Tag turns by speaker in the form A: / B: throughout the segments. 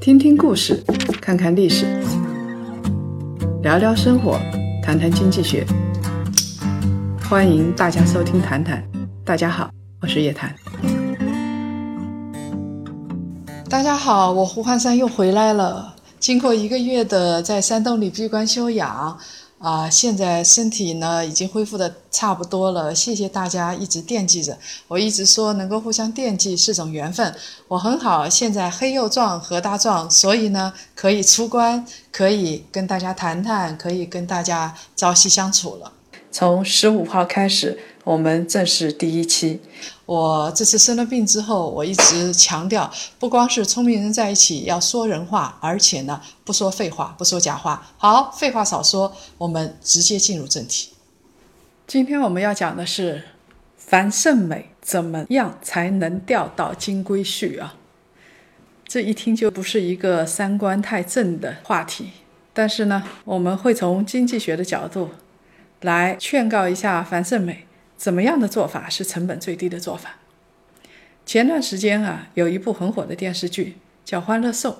A: 听听故事，看看历史，聊聊生活，谈谈经济学。欢迎大家收听《谈谈》，大家好，我是叶檀。大家好，我胡汉三又回来了。经过一个月的在山洞里闭关修养。啊，现在身体呢已经恢复的差不多了，谢谢大家一直惦记着。我一直说能够互相惦记是种缘分，我很好，现在黑又壮，和大壮，所以呢可以出关，可以跟大家谈谈，可以跟大家朝夕相处了。从十五号开始。我们正式第一期。我这次生了病之后，我一直强调，不光是聪明人在一起要说人话，而且呢，不说废话，不说假话。好，废话少说，我们直接进入正题。今天我们要讲的是樊胜美怎么样才能钓到金龟婿啊？这一听就不是一个三观太正的话题，但是呢，我们会从经济学的角度来劝告一下樊胜美。怎么样的做法是成本最低的做法？前段时间啊，有一部很火的电视剧叫《欢乐颂》，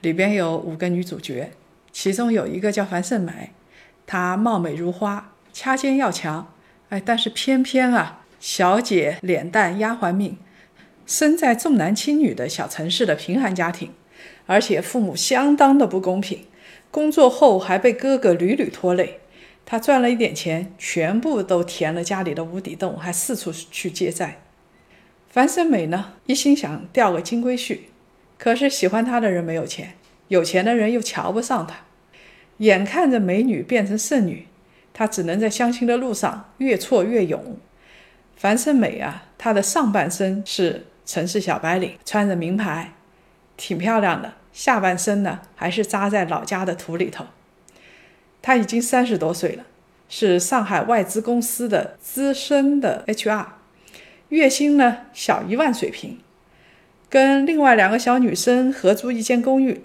A: 里边有五个女主角，其中有一个叫樊胜美，她貌美如花，掐尖要强，哎，但是偏偏啊，小姐脸蛋丫鬟命，生在重男轻女的小城市的贫寒家庭，而且父母相当的不公平，工作后还被哥哥屡屡拖累。他赚了一点钱，全部都填了家里的无底洞，还四处去借债。樊胜美呢，一心想钓个金龟婿，可是喜欢他的人没有钱，有钱的人又瞧不上他。眼看着美女变成剩女，他只能在相亲的路上越挫越勇。樊胜美啊，她的上半身是城市小白领，穿着名牌，挺漂亮的；下半身呢，还是扎在老家的土里头。他已经三十多岁了，是上海外资公司的资深的 HR，月薪呢小一万水平，跟另外两个小女生合租一间公寓。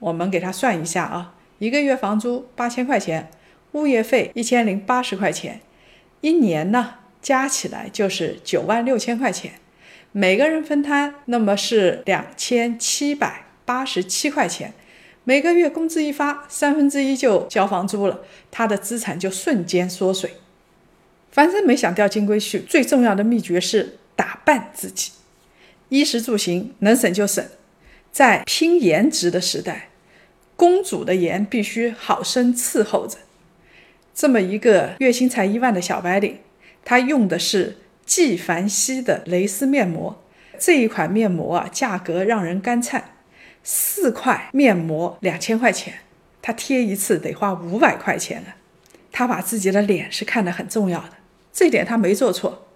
A: 我们给他算一下啊，一个月房租八千块钱，物业费一千零八十块钱，一年呢加起来就是九万六千块钱，每个人分摊，那么是两千七百八十七块钱。每个月工资一发，三分之一就交房租了，他的资产就瞬间缩水。樊胜美想钓金龟婿，最重要的秘诀是打扮自己，衣食住行能省就省。在拼颜值的时代，公主的颜必须好生伺候着。这么一个月薪才一万的小白领，她用的是纪梵希的蕾丝面膜，这一款面膜啊，价格让人干颤。四块面膜两千块钱，他贴一次得花五百块钱呢！他把自己的脸是看得很重要的，这点他没做错。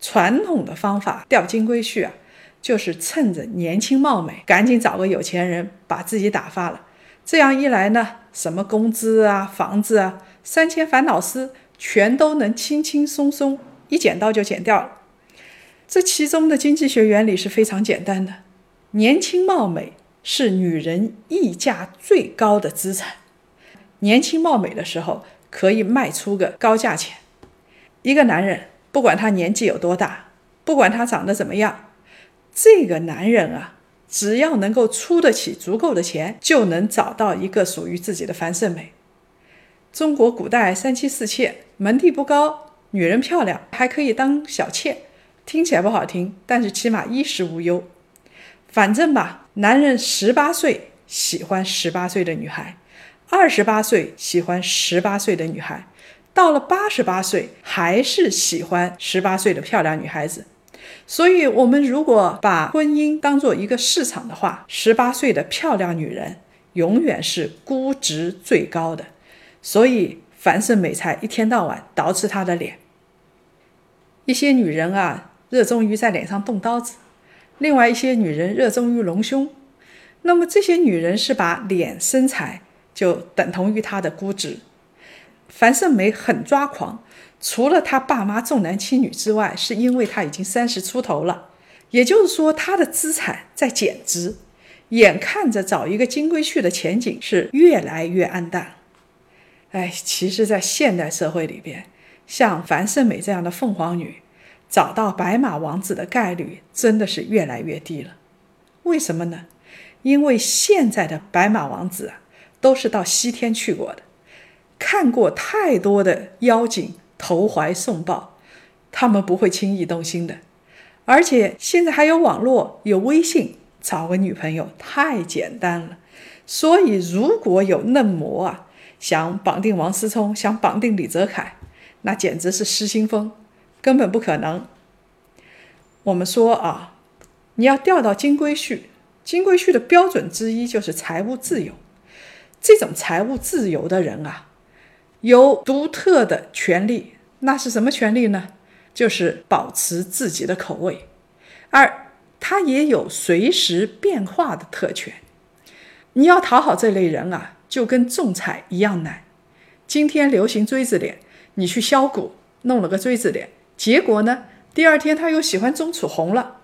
A: 传统的方法钓金龟婿啊，就是趁着年轻貌美，赶紧找个有钱人把自己打发了。这样一来呢，什么工资啊、房子啊、三千烦恼丝，全都能轻轻松松一剪刀就剪掉了。这其中的经济学原理是非常简单的：年轻貌美。是女人溢价最高的资产。年轻貌美的时候，可以卖出个高价钱。一个男人，不管他年纪有多大，不管他长得怎么样，这个男人啊，只要能够出得起足够的钱，就能找到一个属于自己的樊胜美。中国古代三妻四妾，门第不高，女人漂亮，还可以当小妾，听起来不好听，但是起码衣食无忧。反正吧，男人十八岁喜欢十八岁的女孩，二十八岁喜欢十八岁的女孩，到了八十八岁还是喜欢十八岁的漂亮女孩子。所以，我们如果把婚姻当做一个市场的话，十八岁的漂亮女人永远是估值最高的。所以，樊胜美才一天到晚捯饬她的脸。一些女人啊，热衷于在脸上动刀子。另外一些女人热衷于隆胸，那么这些女人是把脸身材就等同于她的估值。樊胜美很抓狂，除了她爸妈重男轻女之外，是因为她已经三十出头了，也就是说她的资产在减值，眼看着找一个金龟婿的前景是越来越暗淡。哎，其实，在现代社会里边，像樊胜美这样的凤凰女。找到白马王子的概率真的是越来越低了。
B: 为什么呢？因为现在的白马王子啊，都是到西天去过的，看过太多的妖精投怀送抱，他们不会轻易动心的。而且现在还有网络，有微信，找个女朋友太简单了。所以如果有嫩模啊，想绑定王思聪，想绑定李泽楷，那简直是失心疯，根本不可能。我们说啊，你要调到金龟婿，金龟婿的标准之一就是财务自由。这种财务自由的人啊，有独特的权利，那是什么权利呢？就是保持自己的口味，而他也有随时变化的特权。你要讨好这类人啊，就跟种菜一样难。今天流行锥子脸，你去削骨弄了个锥子脸，结果呢，第二天他又喜欢钟楚红了，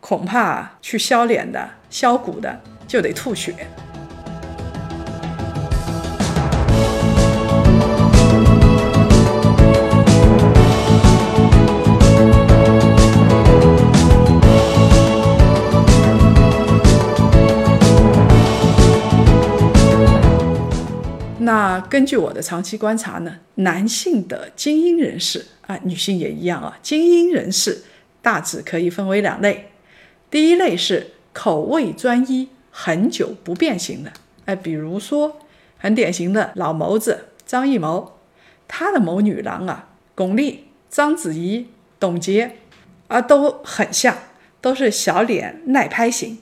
B: 恐怕去削脸的、削骨的就得吐血。根据我的长期观察呢，男性的精英人士啊，女性也一样啊，精英人士大致可以分为两类。第一类是口味专一、很久不变型的，哎，比如说很典型的老谋子张艺谋，他的谋女郎啊，巩俐、章子怡、董洁啊，都很像，都是小脸耐拍型。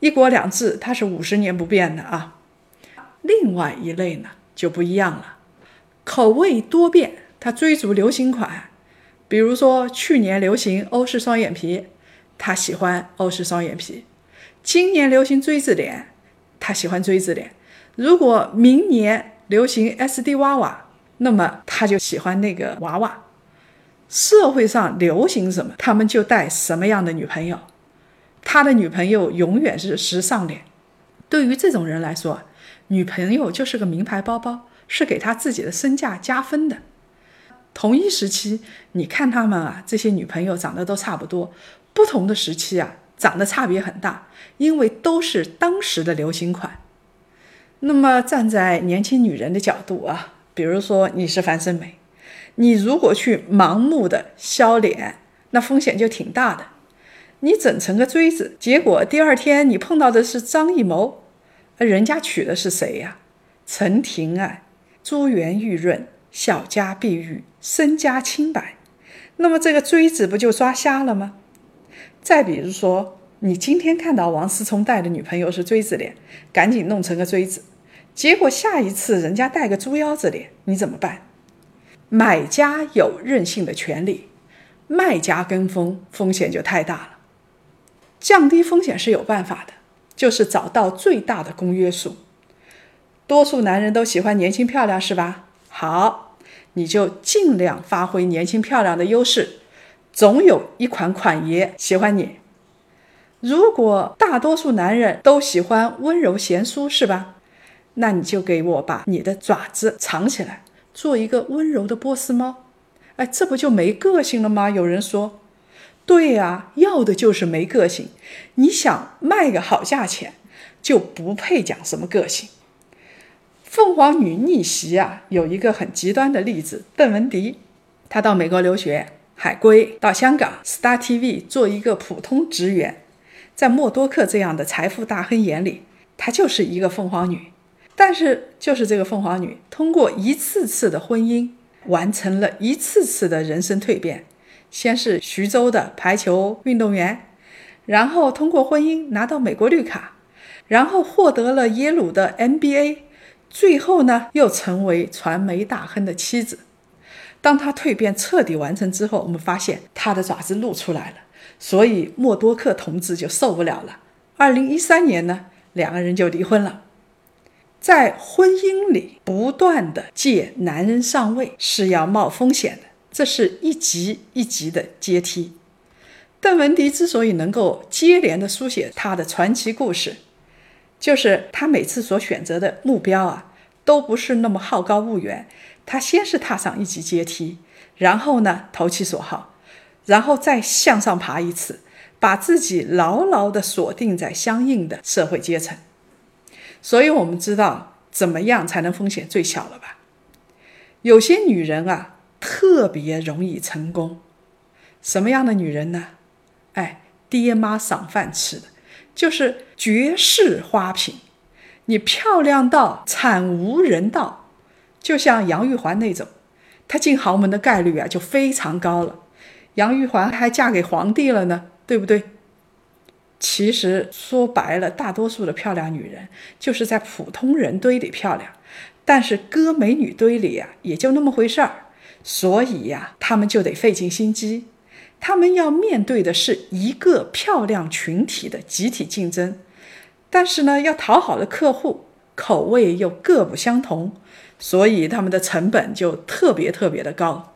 B: 一国两制，他是五十年不变的啊。另外一类呢就不一样了，口味多变，他追逐流行款，比如说去年流行欧式双眼皮，他喜欢欧式双眼皮；今年流行锥子脸，他喜欢锥子脸；如果明年流行 SD 娃娃，那么他就喜欢那个娃娃。社会上流行什么，他们就带什么样的女朋友，他的女朋友永远是时尚脸。对于这种人来说。女朋友就是个名牌包包，是给他自己的身价加分的。同一时期，你看他们啊，这些女朋友长得都差不多；不同的时期啊，长得差别很大，因为都是当时的流行款。那么，站在年轻女人的角度啊，比如说你是樊胜美，你如果去盲目的削脸，那风险就挺大的。你整成个锥子，结果第二天你碰到的是张艺谋。而人家娶的是谁呀？陈庭啊，珠圆玉润，小家碧玉，身家清白。那么这个锥子不就抓瞎了吗？再比如说，你今天看到王思聪带的女朋友是锥子脸，赶紧弄成个锥子。结果下一次人家带个猪腰子脸，你怎么办？买家有任性的权利，卖家跟风风险就太大了。降低风险是有办法的。就是找到最大的公约数。多数男人都喜欢年轻漂亮，是吧？好，你就尽量发挥年轻漂亮的优势，总有一款款爷喜欢你。如果大多数男人都喜欢温柔贤淑，是吧？那你就给我把你的爪子藏起来，做一个温柔的波斯猫。哎，这不就没个性了吗？有人说。对呀，要的就是没个性。你想卖个好价钱，就不配讲什么个性。凤凰女逆袭啊，有一个很极端的例子，邓文迪，她到美国留学，海归到香港 Star TV 做一个普通职员，在默多克这样的财富大亨眼里，她就是一个凤凰女。但是，就是这个凤凰女，通过一次次的婚姻，完成了一次次的人生蜕变。先是徐州的排球运动员，然后通过婚姻拿到美国绿卡，然后获得了耶鲁的 MBA，最后呢又成为传媒大亨的妻子。当他蜕变彻底完成之后，我们发现他的爪子露出来了，所以默多克同志就受不了了。二零一三年呢，两个人就离婚了。在婚姻里不断的借男人上位是要冒风险的。这是一级一级的阶梯。邓文迪之所以能够接连的书写他的传奇故事，就是他每次所选择的目标啊，都不是那么好高骛远。他先是踏上一级阶梯，然后呢投其所好，然后再向上爬一次，把自己牢牢地锁定在相应的社会阶层。所以，我们知道怎么样才能风险最小了吧？有些女人啊，特别容易成功。什么样的女人呢？哎，爹妈赏饭吃的，就是绝世花瓶。你漂亮到惨无人道，就像杨玉环那种，她进豪门的概率啊就非常高了。杨玉环还嫁给皇帝了呢，对不对？其实说白了，大多数的漂亮女人就是在普通人堆里漂亮，但是搁美女堆里呀，也就那么回事儿。所以呀，她们就得费尽心机，她们要面对的是一个漂亮群体的集体竞争。但是呢，要讨好的客户口味又各不相同，所以他们的成本就特别特别的高。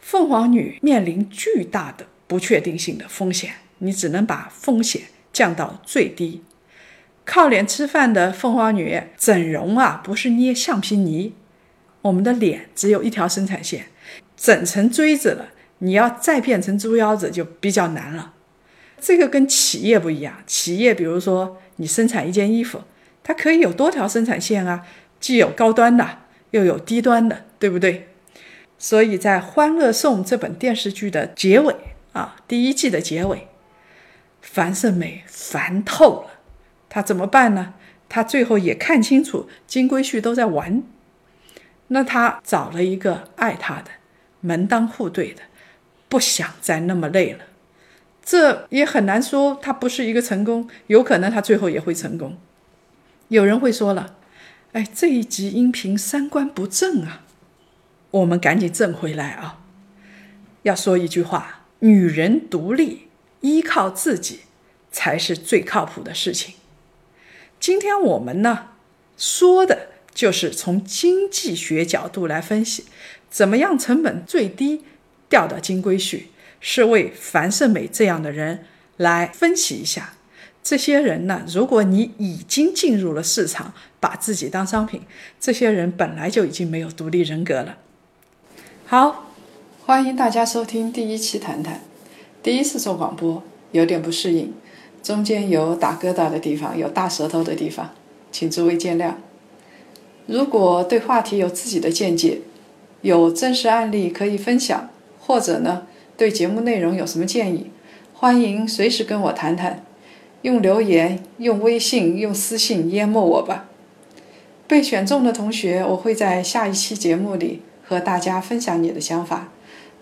B: 凤凰女面临巨大的不确定性的风险，你只能把风险降到最低。靠脸吃饭的凤凰女整容啊，不是捏橡皮泥，我们的脸只有一条生产线，整成锥子了，你要再变成猪腰子就比较难了。这个跟企业不一样，企业比如说。你生产一件衣服，它可以有多条生产线啊，既有高端的，又有低端的，对不对？所以在《欢乐颂》这本电视剧的结尾啊，第一季的结尾，樊胜美烦透了，她怎么办呢？她最后也看清楚金龟婿都在玩，那她找了一个爱她的、门当户对的，不想再那么累了。这也很难说，他不是一个成功，有可能他最后也会成功。有人会说了，哎，这一集音频三观不正啊，我们赶紧正回来啊！要说一句话，女人独立，依靠自己才是最靠谱的事情。今天我们呢，说的就是从经济学角度来分析，怎么样成本最低，钓到金龟婿。是为樊胜美这样的人来分析一下，这些人呢？如果你已经进入了市场，把自己当商品，这些人本来就已经没有独立人格了。好，欢迎大家收听第一期谈谈。第一次做广播，有点不适应，中间有打疙瘩的地方，有大舌头的地方，请诸位见谅。如果对话题有自己的见解，有真实案例可以分享，或者呢？对节目内容有什么建议？欢迎随时跟我谈谈，用留言、用微信、用私信淹没我吧。被选中的同学，我会在下一期节目里和大家分享你的想法。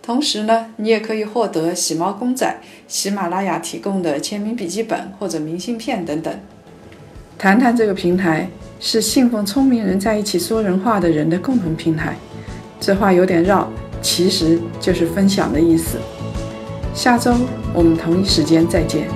B: 同时呢，你也可以获得喜猫公仔、喜马拉雅提供的签名笔记本或者明信片等等。谈谈这个平台是信奉聪明人在一起说人话的人的共同平台。这话有点绕。其实就是分享的意思。下周我们同一时间再见。